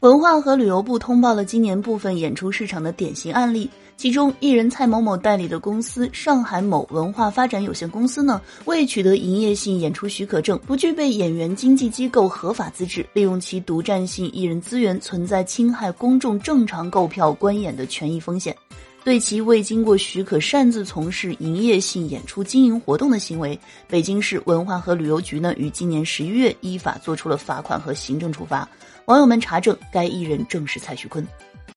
文化和旅游部通报了今年部分演出市场的典型案例，其中艺人蔡某某代理的公司上海某文化发展有限公司呢，未取得营业性演出许可证，不具备演员经纪机构合法资质，利用其独占性艺人资源，存在侵害公众正常购票观演的权益风险。对其未经过许可擅自从事营业性演出经营活动的行为，北京市文化和旅游局呢于今年十一月依法作出了罚款和行政处罚。网友们查证，该艺人正是蔡徐坤。